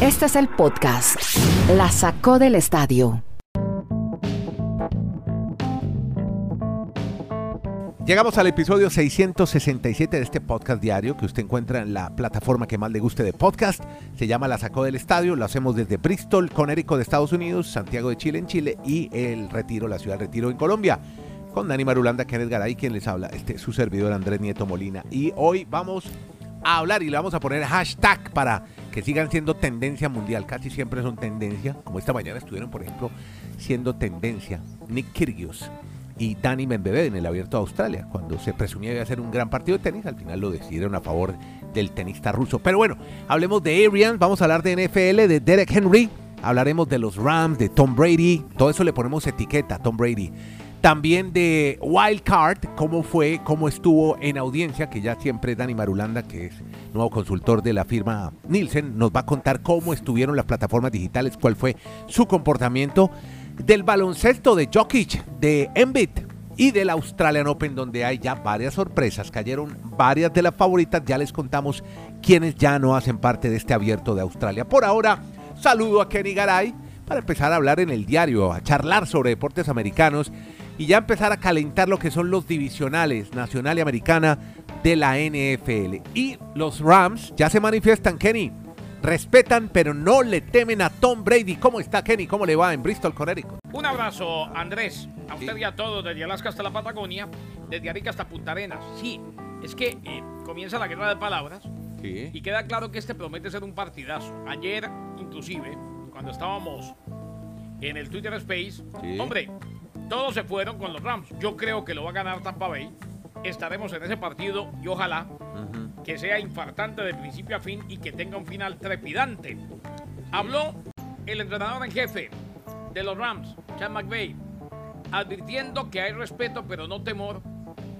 Este es el podcast. La sacó del estadio. Llegamos al episodio 667 de este podcast diario que usted encuentra en la plataforma que más le guste de podcast. Se llama La Sacó del Estadio. Lo hacemos desde Bristol, Connecticut de Estados Unidos, Santiago de Chile en Chile y El Retiro, la ciudad Retiro en Colombia. Con Dani Marulanda, Kenneth Garay, quien les habla, este su servidor Andrés Nieto Molina. Y hoy vamos a hablar y le vamos a poner hashtag para que sigan siendo tendencia mundial. Casi siempre son tendencia, como esta mañana estuvieron, por ejemplo, siendo tendencia Nick Kyrgios y Dani Medvedev en el Abierto de Australia, cuando se presumía de hacer un gran partido de tenis, al final lo decidieron a favor del tenista ruso. Pero bueno, hablemos de Arians, vamos a hablar de NFL, de Derek Henry, hablaremos de los Rams, de Tom Brady, todo eso le ponemos etiqueta a Tom Brady. También de Wild Card, cómo fue, cómo estuvo en audiencia, que ya siempre Dani Marulanda, que es nuevo consultor de la firma Nielsen, nos va a contar cómo estuvieron las plataformas digitales, cuál fue su comportamiento del baloncesto de Jokic, de Embiid y del Australian Open, donde hay ya varias sorpresas. Cayeron varias de las favoritas, ya les contamos quienes ya no hacen parte de este abierto de Australia. Por ahora, saludo a Kenny Garay para empezar a hablar en el diario, a charlar sobre deportes americanos y ya empezar a calentar lo que son los divisionales nacional y americana de la NFL. Y los Rams ya se manifiestan, Kenny. Respetan, pero no le temen a Tom Brady. ¿Cómo está, Kenny? ¿Cómo le va en Bristol, Connecticut? Un abrazo, Andrés. A usted y a todos, desde Alaska hasta la Patagonia, desde Arica hasta Punta Arenas. Sí, es que eh, comienza la guerra de palabras Sí. y queda claro que este promete ser un partidazo. Ayer, inclusive, cuando estábamos en el Twitter Space, Sí. hombre, todos se fueron con los Rams. Yo creo que lo va a ganar Tampa Bay. Estaremos en ese partido y ojalá que sea infartante de principio a fin y que tenga un final trepidante. Habló el entrenador en jefe de los Rams, Chad McVay, advirtiendo que hay respeto pero no temor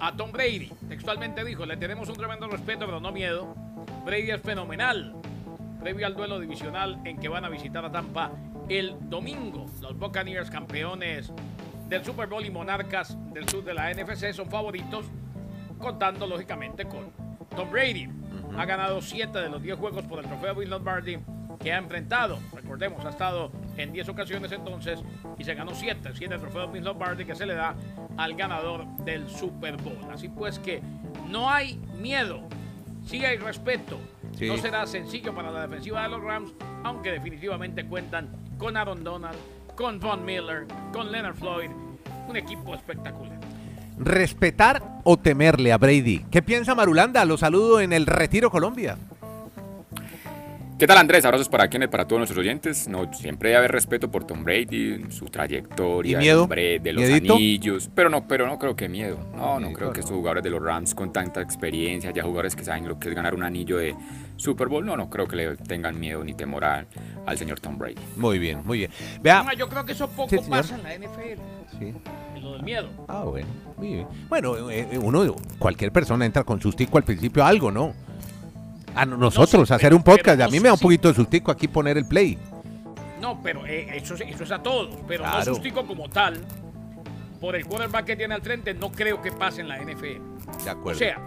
a Tom Brady. Textualmente dijo, le tenemos un tremendo respeto pero no miedo. Brady es fenomenal. Previo al duelo divisional en que van a visitar a Tampa el domingo, los Buccaneers campeones del Super Bowl y monarcas del sur de la NFC son favoritos, contando lógicamente con Tom Brady. Ha ganado 7 de los 10 juegos por el trofeo Bill Lombardi que ha enfrentado. Recordemos, ha estado en 10 ocasiones entonces y se ganó 7, 7 trofeos Bill Lombardi que se le da al ganador del Super Bowl. Así pues que no hay miedo, sí hay respeto. Sí. No será sencillo para la defensiva de los Rams, aunque definitivamente cuentan con Aaron Donald, con Von Miller, con Leonard Floyd, un equipo espectacular. ¿Respetar o temerle a Brady? ¿Qué piensa Marulanda? Lo saludo en el Retiro Colombia. ¿Qué tal Andrés? Abrazos para quienes, para todos nuestros oyentes. No, siempre debe haber respeto por Tom Brady, su trayectoria, ¿Y miedo? hombre de los ¿Miedito? anillos. Pero no, pero no creo que miedo. No, no Sí, creo que estos jugadores de los Rams con tanta experiencia, ya jugadores que saben lo que es ganar un anillo de Super Bowl, no, no creo que le tengan miedo ni temor al, al señor Tom Brady. Muy bien, muy bien. Vea. Ah, yo creo que eso poco Sí, pasa en la NFL, Sí. en lo del miedo. Ah, bueno, muy bien. Bueno, eh, eh, uno, cualquier persona entra con sustico al principio a algo, ¿no? A no- nosotros, sé, hacer pero- un podcast, pero a mí me da un poquito de sustico aquí poner el play. No, pero eh, eso, es- eso es a todos. Pero Claro. no sustico como tal. Por el quarterback que tiene al frente, no creo que pase en la NFL. De O acuerdo. sea,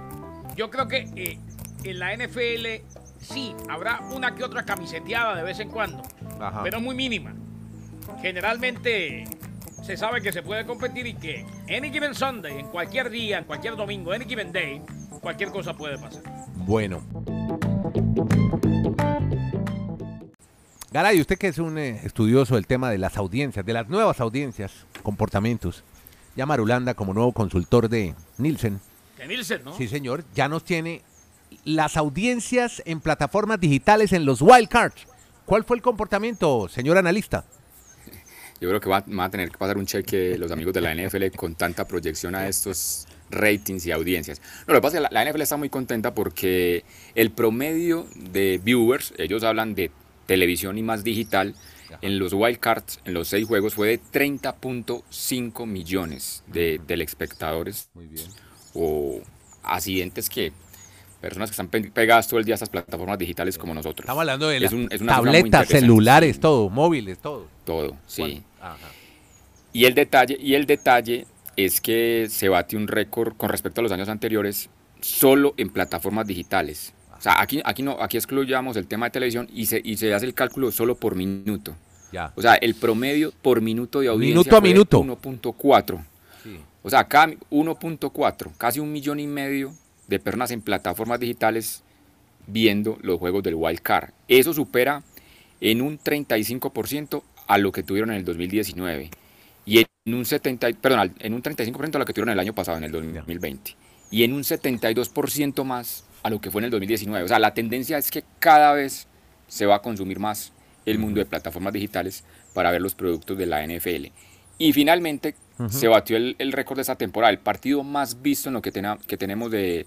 yo creo que eh, en la NFL sí habrá una que otra camiseteada de vez en cuando, Ajá. pero muy mínima. Generalmente se sabe que se puede competir y que any given Sunday, en cualquier día, en cualquier domingo, any given day, cualquier cosa puede pasar. Bueno. Garay, usted que es un eh, estudioso del tema de las audiencias, de las nuevas audiencias, comportamientos, ya Marulanda como nuevo consultor de Nielsen, De Nielsen, ¿no? sí señor, ya nos tiene las audiencias en plataformas digitales en los wildcards. ¿Cuál fue el comportamiento, señor analista? Yo creo que va- van a tener que pasar un cheque los amigos de la NFL con tanta proyección a estos ratings y audiencias. No, lo que pasa es que la, la NFL está muy contenta porque el promedio de viewers, ellos hablan de televisión y más digital, en los wildcards, en los seis juegos, fue de 30.5 millones de telespectadores Muy bien. o accidentes que personas que están pe- pegadas todo el día a estas plataformas digitales como nosotros. Estamos hablando de Es un- es una tabletas, celulares, todo, móviles, todo. Todo, sí. Ajá. Y el detalle, y el detalle es que se bate un récord con respecto a los años anteriores solo en plataformas digitales. sea, aquí, aquí, no, aquí excluyamos el tema de televisión y se, y se hace el cálculo solo por minuto. Ya. O sea, el promedio por minuto de audiencia Minuto a fue minuto. 1.4. Sí. O sea, acá 1.4, casi un millón y medio de personas en plataformas digitales viendo los juegos del Wild Card. Eso supera en un 35% a lo que tuvieron en el 2019 y en un 70, perdón, en un 35% a lo que tuvieron el año pasado en el 2020 y en un 72% más a lo que fue en el 2019. O sea, la tendencia es que cada vez se va a consumir más el mundo de plataformas digitales para ver los productos de la NFL. Y finalmente se batió el, el récord de esta temporada, el partido más visto en lo que, tena- que tenemos de,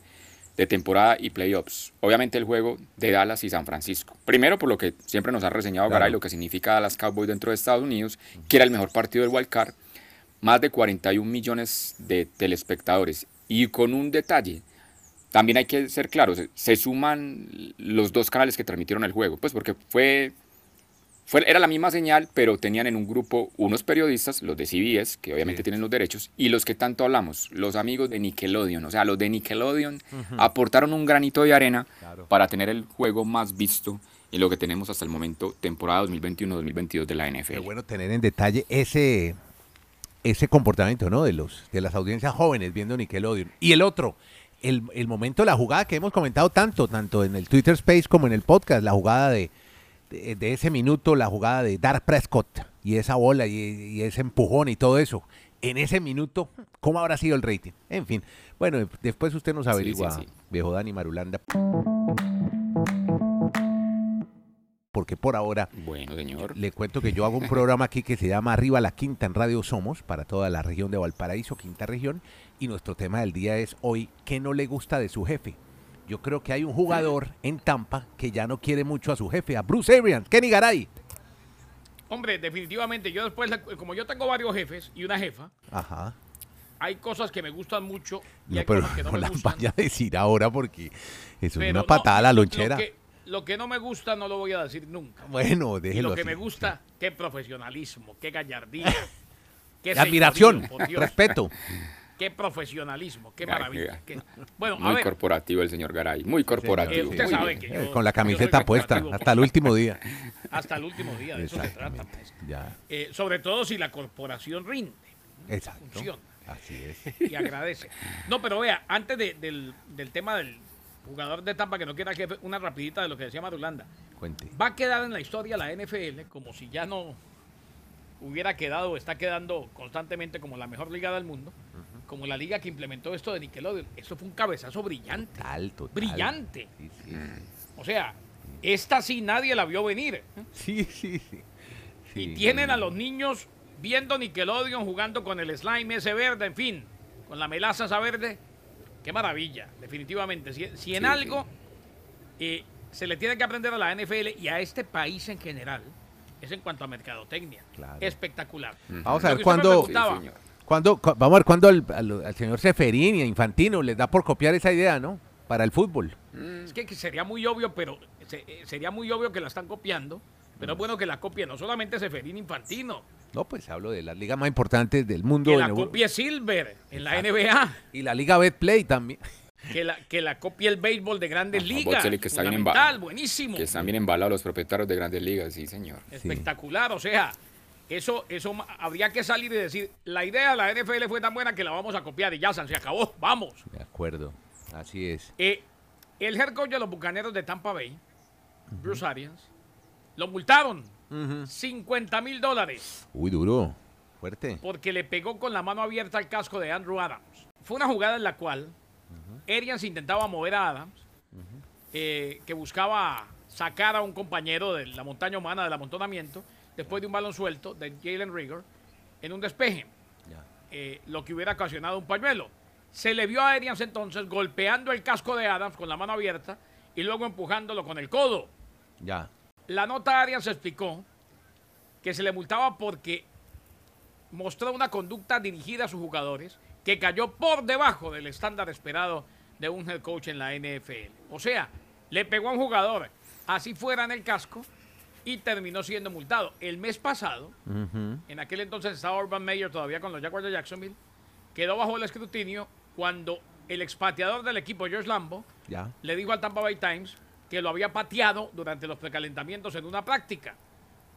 de temporada y playoffs. Obviamente el juego de Dallas y San Francisco. Primero por lo que siempre nos ha reseñado Claro. Garay, lo que significa Dallas Cowboys dentro de Estados Unidos, que era el mejor partido del Wild Card, más de 41 millones de telespectadores. Y con un detalle, también hay que ser claros, se- se suman los dos canales que transmitieron el juego, pues porque fue fue, era la misma señal, pero tenían en un grupo unos periodistas, los de CBS, que obviamente Sí. tienen los derechos, y los que tanto hablamos, los amigos de Nickelodeon. O sea, los de Nickelodeon aportaron un granito de arena Claro. para tener el juego más visto en lo que tenemos hasta el momento, temporada 2021-2022 de la NFL. Qué bueno tener en detalle ese, ese comportamiento, ¿no? De los de las audiencias jóvenes viendo Nickelodeon. Y el otro, el, el momento la jugada que hemos comentado tanto, tanto en el Twitter Space como en el podcast, la jugada de, de, de ese minuto, la jugada de Dark Prescott y esa bola y, y ese empujón y todo eso. En ese minuto, ¿cómo habrá sido el rating? En fin, bueno, después usted nos averigua, sí, sí. viejo Dani Marulanda. Porque por ahora Bueno, señor. le cuento que yo hago un programa aquí que se llama Arriba la Quinta en Radio Somos para toda la región de Valparaíso, Quinta Región, y nuestro tema del día es hoy, ¿qué no le gusta de su jefe? Yo creo que hay un jugador en Tampa que ya no quiere mucho a su jefe, a Bruce Arians, Kenny Garay. Hombre, definitivamente, yo después, como yo tengo varios jefes y una jefa, Ajá. hay cosas que me gustan mucho y No, hay pero cosas que no, no me las gustan. vaya a decir ahora porque eso es una no, patada a la lo lonchera. que- Lo que, no me gusta no lo voy a decir nunca. Bueno, y déjelo lo que así. me gusta, qué profesionalismo, qué gallardía. qué Admiración, por Dios, respeto. Qué profesionalismo, qué maravilla. qué- qué- Bueno, a Muy ver, corporativo el señor Garay, muy corporativo. Eh, usted muy sabe bien. que yo- Con la camiseta puesta hasta el último día. hasta el último día, de eso se trata. Ya, Eh, sobre todo si la corporación rinde exacto. Funciona. Así es. y agradece. No, pero vea, antes de- del, del tema del jugador de Tampa que no quiera jefe, una rapidita de lo que decía Marulanda. Cuente. Va a quedar en la historia la NFL como si ya no hubiera quedado o está quedando constantemente como la mejor liga del mundo, como la liga que implementó esto de Nickelodeon. Eso fue un cabezazo brillante. Total, total. Brillante. Sí, sí. O sea, esta sí nadie la vio venir. Sí, sí, sí. Y tienen a los niños viendo Nickelodeon jugando con el slime ese verde, en fin, con la melaza esa verde. Qué maravilla, definitivamente. Si, si en algo eh, se le tiene que aprender a la NFL y a este país en general, es en cuanto a mercadotecnia. Claro. Espectacular. Vamos a ver cuándo, preguntaba, Sí, señor. cuándo- cu- vamos a ver cuándo al, al- al señor Seferín y a Infantino les da por copiar esa idea, ¿no? Para el fútbol. Es que, que sería muy obvio, pero se- eh, sería muy obvio que la están copiando. Pero es bueno que la copie no solamente Seferín Infantino, No, pues hablo de las ligas más importantes del mundo. que la copie Silver en la NBA. y la Liga Betplay también. que la, que la copie el béisbol de grandes Ajá, ligas. Botzeli, que está bien Fundamental, emba- buenísimo. Que están bien embalados los propietarios de grandes ligas, sí, señor. Espectacular, o sea, eso, eso habría que salir y decir, la idea de la NFL fue tan buena que la vamos a copiar y ya se acabó, vamos. De acuerdo, así es. Eh, el head coach de los Bucaneros de Tampa Bay, Bruce Arians, lo multaron 50 mil dólares Uy, duro, fuerte. porque le pegó con la mano abierta al casco de Andrew Adams. Fue una jugada en la cual Arians intentaba mover a Adams, eh, que buscaba sacar a un compañero de la montaña humana del amontonamiento, después de un balón suelto de Jalen Rigor, en un despeje, eh, lo que hubiera ocasionado un pañuelo. Se le vio a Arians entonces golpeando el casco de Adams con la mano abierta y luego empujándolo con el codo. Ya. La nota Arias explicó que se le multaba porque mostró una conducta dirigida a sus jugadores que cayó por debajo del estándar esperado de un head coach en la NFL. O sea, le pegó a un jugador, así fuera en el casco, y terminó siendo multado. El mes pasado, en aquel entonces estaba Urban Meyer todavía con los Jaguars de Jacksonville, quedó bajo el escrutinio cuando el expateador del equipo, George Lambo, le dijo al Tampa Bay Times que lo había pateado durante los precalentamientos en una práctica.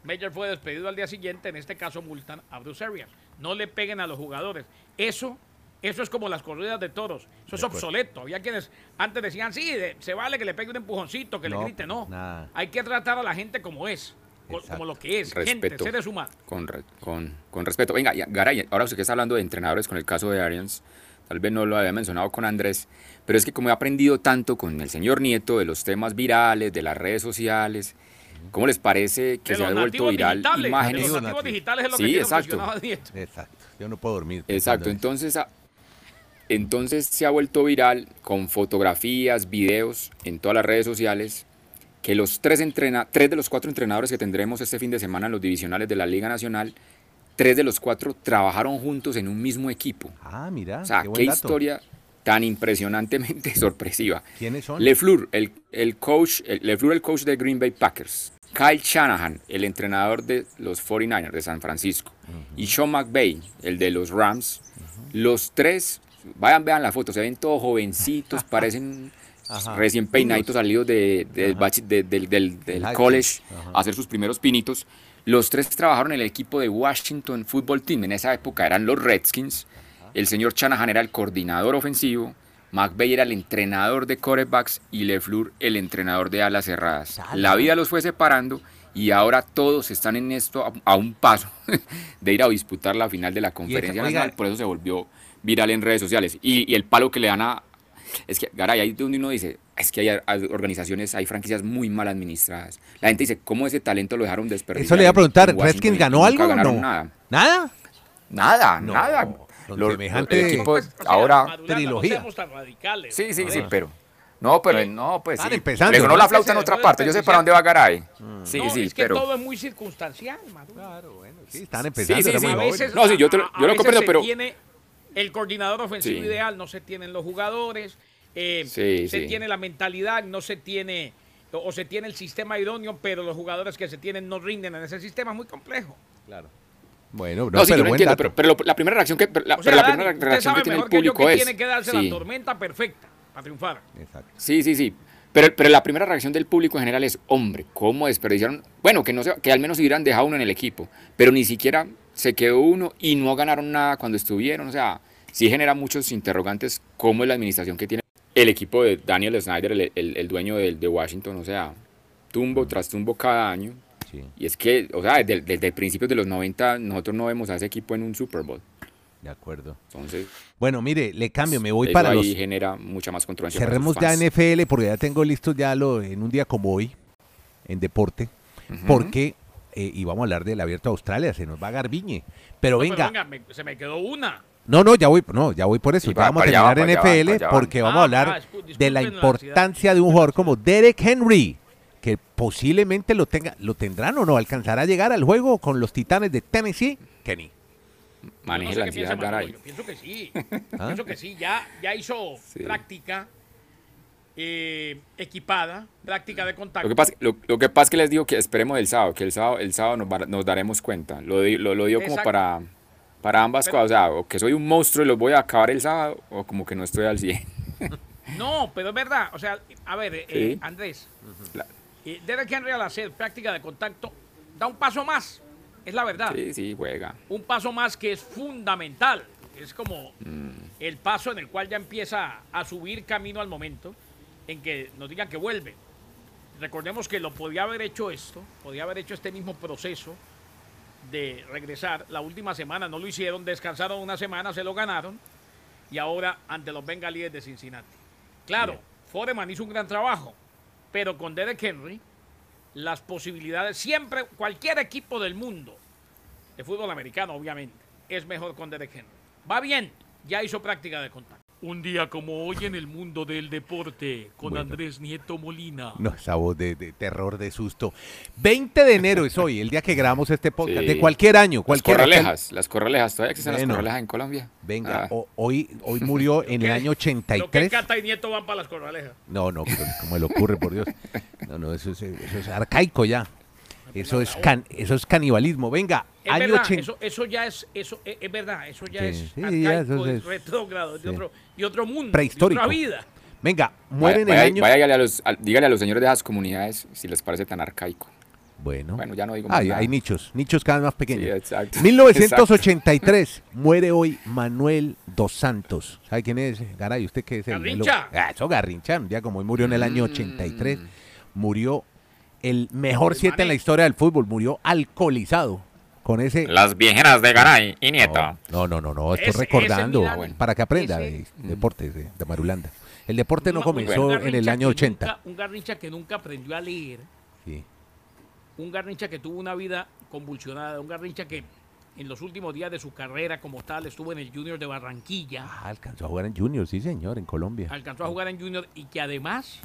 Meyer fue despedido al día siguiente, en este caso multan a Bruce Arians. No le peguen a los jugadores. Eso, eso es como las corridas de toros. Eso es obsoleto. Había quienes antes decían, sí, de- se vale que le pegue un empujoncito, que No, le grite. No, nada. hay que tratar a la gente como es, Exacto. como lo que es, gente, seres humanos. Con, re- con, con respeto. Venga, Garay, ahora usted que está hablando de entrenadores con el caso de Arians, tal vez no lo había mencionado con Andrés, pero es que como he aprendido tanto con el señor Nieto de los temas virales, de las redes sociales, ¿cómo les parece que De se ha vuelto viral imágenes? De los digitales es lo Sí, que exacto. Exacto. Yo no puedo dormir. Exacto, entonces, entonces se ha vuelto viral con fotografías, videos en todas las redes sociales que los tres, entrena tres de los cuatro entrenadores que tendremos este fin de semana en los divisionales de la Liga Nacional, tres de los cuatro trabajaron juntos en un mismo equipo. Ah, mira. O sea, qué qué, buen dato. historia tan impresionantemente sorpresiva. ¿Quiénes son? LeFleur, el, el coach, el, LeFleur, el coach de Green Bay Packers. Kyle Shanahan, el entrenador de los 49ers de San Francisco. Y Sean McVay, el de los Rams. Los tres, vayan, vean la foto, se ven todos jovencitos, parecen Ajá. recién peinaditos salidos de, del de- del, del- college. Ajá. a hacer sus primeros pinitos. Los tres trabajaron en el equipo de Washington Football Team. En esa época eran los Redskins. El señor Shanahan era el coordinador ofensivo. McVay era el entrenador de quarterbacks y LeFleur el entrenador de alas cerradas. La vida los fue separando y ahora todos están en esto a, a un paso de ir a disputar la final de la conferencia nacional. Por eso se volvió viral en redes sociales. Y, y el palo que le dan a... Es que, Garay, ahí donde uno dice, es que hay, hay organizaciones, hay franquicias muy mal administradas. La gente dice, ¿cómo ese talento lo dejaron desperdiciar? Eso le iba a preguntar. ¿Redskins ganó nunca algo o ganaron no? Nada. ¿Nada? Nada, No, nada. Los- semejante- el equipo O sea, ahora... Trilogía. No tan radicales. Sí, sí, sí, Joder. pero... No, pero no, pues están sí. empezando, Le sonó ¿no? la flauta en otra parte. Yo sé para dónde va Garay. Sí, no, sí, es que pero... todo es muy circunstancial, Maduro. Claro, bueno. Sí, están empezando. sí, sí. muy a veces, No, sí, yo te lo- a- a yo lo comprendo, pero- tiene el coordinador ofensivo Sí. ideal, no se tienen los jugadores, eh, Sí, se sí. tiene la mentalidad, no se tiene o, o se tiene el sistema idóneo, pero los jugadores que se tienen no rinden en ese sistema, es muy complejo. Claro. Bueno, no, No, sí, pero yo entiendo, pero, pero lo- la primera reacción que, pero la, O sea, pero la Dani, primera usted reacción sabe que tiene el mejor que yo público que es... tiene que darse sí. la tormenta perfecta para triunfar. Exacto. Sí, sí, sí. Pero, pero la primera reacción del público en general es, hombre, ¿cómo desperdiciaron? Bueno, que, no se, que al menos hubieran dejado uno en el equipo, pero ni siquiera se quedó uno y no ganaron nada cuando estuvieron. O sea, sí genera muchos interrogantes cómo es la administración que tiene el equipo de Daniel Snyder, el, el- el dueño de, de Washington. O sea, tumbo tras tumbo cada año. Sí, Y es que, o sea, desde, desde principios de los 90 nosotros no vemos a ese equipo en un Super Bowl. de acuerdo. Entonces, Bueno, mire, le cambio, me voy eso para ahí los... genera mucha más controversia. Cerremos ya. NFL porque ya tengo listo ya lo en un día como hoy, en deporte, Ujú. porque, eh, y vamos a hablar del Abierto de Australia, se nos va a Garbiñe. Pero No, pero venga, venga, me- se me quedó una. no, no, ya voy, no, ya voy por eso, Sí, ya va, vamos a terminar en NFL porque vamos Ah, a hablar ah, de la importancia de un jugador como Derek Henry, que posiblemente lo tenga, lo tendrán o no, alcanzará a llegar al juego con los Titanes de Tennessee, Kenny. Maneje No sé la ansiedad, piensa Maduro, Garay. Yo pienso que sí. ¿Ah? Pienso que sí. Ya, ya hizo Sí. práctica eh, equipada, práctica de contacto. Lo que, pasa, lo, lo que pasa es que les digo que esperemos el sábado, que el sábado, el sábado nos, va- nos daremos cuenta. Lo, lo, lo digo como para, para ambas Pero- cosas. O sea, o que soy un monstruo y los voy a acabar el sábado, o como que no estoy al 100. No, pero es verdad. O sea, a ver, eh, Sí. Andrés, La- eh, Derek Henry al hacer práctica de contacto da un paso más. Es la verdad. Sí, sí, juega. Un paso más que es fundamental. Es como Mm. el paso en el cual ya empieza a subir camino al momento en que nos digan que vuelve. Recordemos que lo podía haber hecho esto, podía haber hecho este mismo proceso de regresar. La última semana no lo hicieron, descansaron una semana, se lo ganaron y ahora ante los bengalíes de Cincinnati. Claro, Foreman hizo un gran trabajo, pero con Derek Henry las posibilidades, siempre, cualquier equipo del mundo, de fútbol americano obviamente, es mejor con Derek Henry. Va bien, ya hizo práctica de contacto. Un día como hoy en el mundo del deporte con Bueno. Andrés Nieto Molina. No, esa voz de, de terror, de susto. 20 de enero es hoy, el día que grabamos este podcast, Sí. de cualquier año, Las cualquier corralejas, las corralejas, todavía existen Bueno. las corralejas en Colombia. Venga, Ah, o- hoy, hoy murió en el año Lo que 83. Cata y Nieto van para las corralejas. No, no, pero ¿cómo le ocurre, por Dios? No, no, eso es, eso es arcaico ya. Eso es, can- eso es canibalismo. Venga, Es año verdad, 80. eso, eso ya es, eso es, es verdad, eso ya Sí, es sí, arcaico, ya eso es es- retrógrado, de, otro, de otro mundo, Prehistórico. de otra vida. Venga, muere en Vaya- el año... vaya- a los, a- dígale a los señores de esas comunidades si les parece tan arcaico. Bueno, Bueno, ya no digo más hay, nada. hay nichos, nichos cada vez más pequeños. Sí, exacto. 1983 muere hoy Manuel dos Santos. ¿Sabe quién es? Garay, ¿usted qué es? el- el- Garrincha. Ah, eso Garrincha, un día como hoy murió en el año 83. Murió el mejor El 7 en la historia del fútbol. Murió alcoholizado. Con ese... Las viejeras de Garay y Nieto. No, no, no, no, estoy recordando para que aprenda ese- de deportes de, de Marulanda. El deporte no comenzó en el año que 80. nunca- un Garrincha que nunca aprendió a leer. Sí. un Garrincha que tuvo una vida convulsionada, un Garrincha que en los últimos días de su carrera como tal estuvo en el Junior de Barranquilla, Ah, alcanzó a jugar en Junior, sí señor, en Colombia. alcanzó a jugar en Junior y que además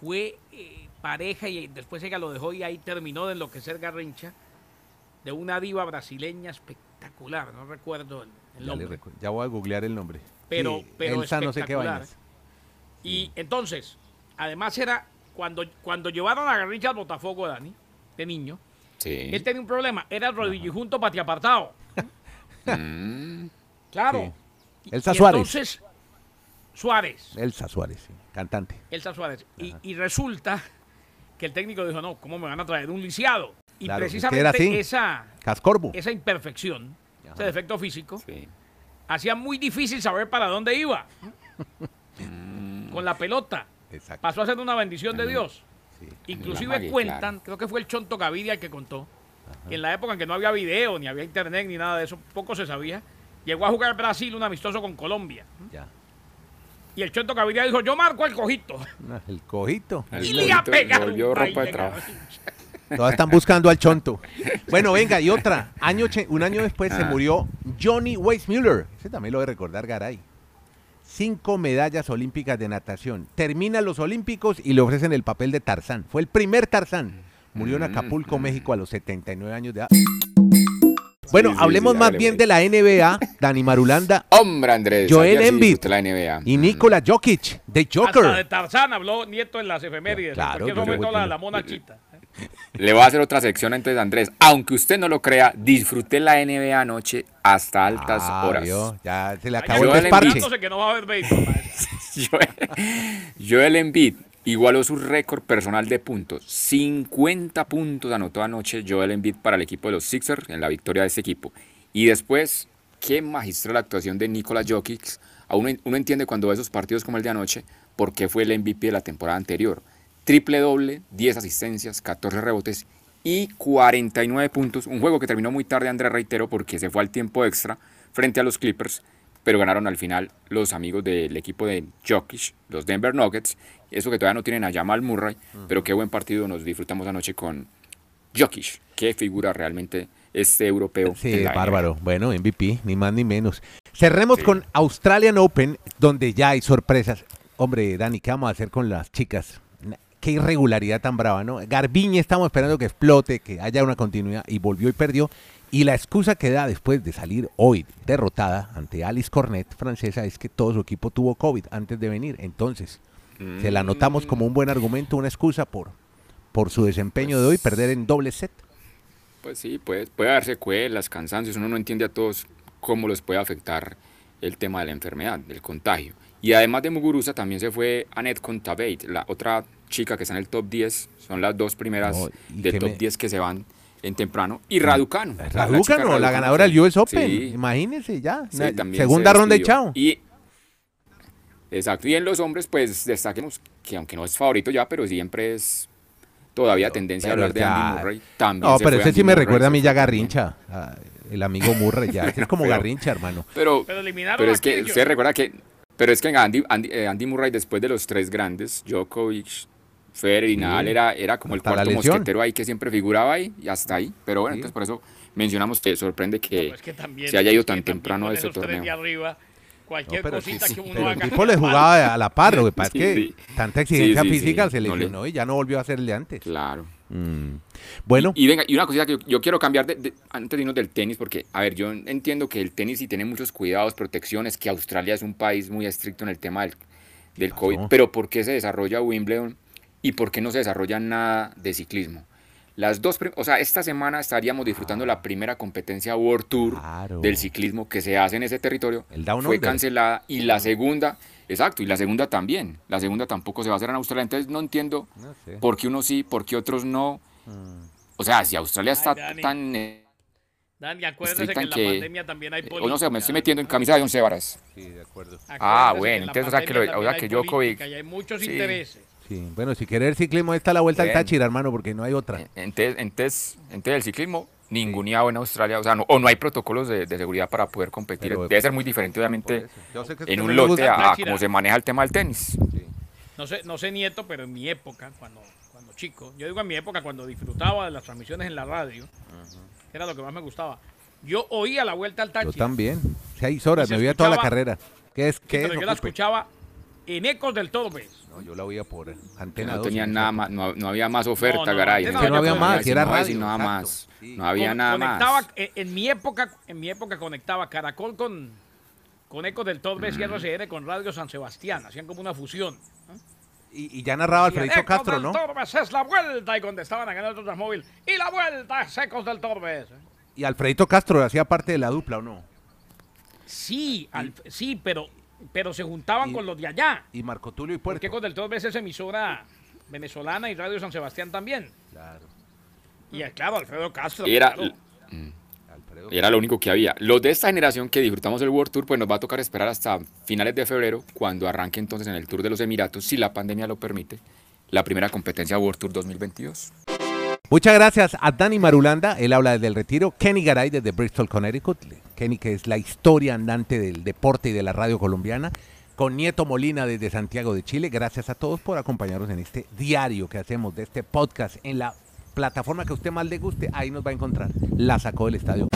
fue eh, pareja y después ella lo dejó y ahí terminó de enloquecer Garrincha de una diva brasileña espectacular, no recuerdo el, el Ya, le nombre. recu- ya voy a googlear el nombre. Pero- pero Elsa no sé qué espectacular. vainas. Y entonces, además era cuando, cuando llevaron a Garrincha al Botafogo, Dani, de niño, Sí. él tenía un problema, era el rodillijunto pati apartado. Mm, Claro. Sí. Y- Elsa y Suárez. Entonces, Suárez, Elsa Suárez, sí, cantante. Elsa Suárez. Y, y resulta que el técnico dijo, no, ¿cómo me van a traer un lisiado? Y Claro, precisamente era así. esa, Cascorbo. esa imperfección, Ajá. ese defecto físico, sí. hacía muy difícil saber para dónde iba. Mm. Con la pelota. Exacto. Pasó a ser una bendición de Dios. Sí. Inclusive cuentan, claro. creo que fue el Chonto Gavidia el que contó, que en la época en que no había video, ni había internet, ni nada de eso, poco se sabía, llegó a jugar Brasil un amistoso con Colombia. Ya. Y el Chonto Gaviria dijo, yo marco el cojito. El cojito. El Y le iba a cojito pegar le volvió un ropa de trabajo. Todas están buscando al chonto. Bueno, venga, y otra. Año, un año después se Ah. murió Johnny Weissmuller. Ese también lo debe recordar Garay. Cinco medallas olímpicas de natación. Termina los olímpicos y le ofrecen el papel de Tarzán. Fue el primer Tarzán. Murió en Mm, Acapulco, mm. México, a los 79 años de edad. Bueno, sí, hablemos sí, más bien de la NBA, Dani Marulanda Hombre, Andrés. Joel Embiid disfruté la NBA. y. Nikola Jokic, de Hasta de Joker. Tarzán habló Nieto en las efemérides. Claro, momento le voy la, a- la mona chita. Le voy a hacer otra sección entonces, Andrés. Aunque usted no lo crea, disfruté la NBA anoche hasta altas Ah, horas. vio, Ya se le acabó el Joel desparche. imaginándose que no va a haber béisbol. maestro. Joel, Joel Embiid igualó su récord personal de puntos. 50 puntos anotó anoche Joel Embiid para el equipo de los Sixers en la victoria de este equipo. Y después, qué magistral actuación de Nikola Jokic. Uno, uno entiende cuando ve esos partidos como el de anoche por qué fue el MVP de la temporada anterior. Triple doble, 10 asistencias, 14 rebotes y 49 puntos. Un juego que terminó muy tarde, Andrés, reitero, porque se fue al tiempo extra frente a los Clippers, pero ganaron al final los amigos del equipo de Jokic, los Denver Nuggets. Eso que todavía no tienen a Jamal Murray, pero qué buen partido nos disfrutamos anoche con Jokic. Qué figura realmente este europeo. Sí, bárbaro. Bueno, MVP, ni más ni menos. Cerremos Sí. con Australian Open, donde ya hay sorpresas. Hombre, Dani, ¿qué vamos a hacer con las chicas? Qué irregularidad tan brava, ¿no? Garbiñe estamos esperando que explote, que haya una continuidad, y volvió y perdió. Y la excusa que da después de salir hoy derrotada ante Alice Cornet, francesa, es que todo su equipo tuvo COVID antes de venir. Entonces, se la notamos como un buen argumento, una excusa por, por su desempeño de hoy, perder en doble set. Pues sí, puede, puede haber secuelas, cansancios, uno no entiende a todos cómo les puede afectar el tema de la enfermedad, del contagio. Y además de Muguruza también se fue Annette Contaveit, la otra chica que está en el top 10, son las dos primeras No, del top me- 10 que se van en temprano, y Raducano. la chica Raducano, la ganadora del. US Open. Sí, Imagínense ya. sí, segunda se ronda despidió. chao. Y, exacto, y en los hombres pues destaquemos que aunque no es favorito ya, pero siempre es todavía tendencia a hablar de Andy Murray. También No, pero ese sí me recuerda a mí ya. Garrincha. el amigo Murray ya. es como Pero- Garrincha, hermano. Pero, Pero eliminaron pero es que usted recuerda que, pero es que Andy, Andy, eh, Andy Murray después de los tres grandes, Djokovic, Federer y Sí. Nadal era, era como el Hasta cuarto mosquetero ahí que siempre figuraba ahí y hasta ahí. Pero bueno, Sí. entonces por eso mencionamos que sorprende que Pero es que también- se haya ido es que tan temprano a ese de torneo. No, cualquier pero, cosita sí, que uno pero el haga. tipo le jugaba a la par, lo que pasa Sí, es que sí. tanta exigencia Sí, sí, física sí. se No le- lesionó y ya no volvió a el de antes. Claro. Mm. Bueno, Y venga, y una cosita que yo, yo quiero cambiar de, de- antes de irnos del tenis, porque, a ver, yo entiendo que el tenis sí tiene muchos cuidados, protecciones, que Australia es un país muy estricto en el tema del, del pasó? COVID, pero ¿por qué se desarrolla Wimbledon y por qué no se desarrolla nada de ciclismo? las dos, o sea, esta semana estaríamos disfrutando la primera competencia World Tour Claro. del ciclismo que se hace en ese territorio. El Down Fue Under. cancelada y la segunda, exacto, y la segunda también. La segunda tampoco se va a hacer en Australia. Entonces no entiendo No sé. por qué unos sí, por qué otros no. O sea, si Australia está Ay, Dani. tan... eh, Dani, acuérdese que estricta en la que- pandemia también hay o política. no sé, me estoy metiendo en camisa de once varas. Sí, de acuerdo. Acuérdese Ah, bueno, entonces, o sea, que lo- o sea, que hay Djokovic- hay muchos Sí. intereses. Sí, bueno, si querer ciclismo, está la vuelta al. Táchira, hermano, porque no hay otra. Entonces, entonces, entonces el ciclismo ninguneado en Australia, o sea, no, o no hay protocolos de, de seguridad para poder competir. Pero- Debe ser muy diferente, obviamente. Yo en un lote a, a cómo se maneja el tema del tenis. Sí. No sé, no sé nieto, pero en mi época, cuando, cuando chico, yo digo en mi época cuando disfrutaba de las transmisiones en la radio, era lo que más me gustaba, yo oía la vuelta al Yo Táchira. también. Seis horas, me oía toda la carrera. ¿Qué es? ¿Qué pero es? yo la escuchaba en ecos del todo, pues. No, yo la oía por antena no 2, tenían en nada más, no, no había más oferta, No, no, garay. antes en no había más, y era radio, nada más. sí. No había Con- nada conectaba, más. eh, En mi época, en mi época conectaba Caracol con, con Ecos del Torbes y RCN con Radio San Sebastián. Hacían como una fusión. Y, y ya narraba Alfredito Ecos Castro, del ¿no? Torbes es la vuelta y contestaban acá en el otro móvil. Y la vuelta es Ecos del Torbes. Y Alfredito Castro hacía parte de la dupla, ¿o no? Sí, al- sí, pero, pero se juntaban Y- con los de allá. Y Marco Tulio y Porque Puerto. Ecos del Torbes es emisora venezolana y Radio San Sebastián también. Claro, Y eh, claro, Alfredo Castro. Era, claro. Alfredo. era lo único que había. Los de esta generación que disfrutamos el World Tour, pues nos va a tocar esperar hasta finales de febrero, cuando arranque entonces en el Tour de los Emiratos, si la pandemia lo permite, la primera competencia World Tour 2022. Muchas gracias a Dani Marulanda, él habla desde el retiro, Kenny Garay desde Bristol, Connecticut, Kenny que es la historia andante del deporte y de la radio colombiana, con Nieto Molina desde Santiago de Chile, gracias a todos por acompañarnos en este diario que hacemos de este podcast. En la plataforma que a usted más le guste, ahí nos va a encontrar, la sacó del estadio.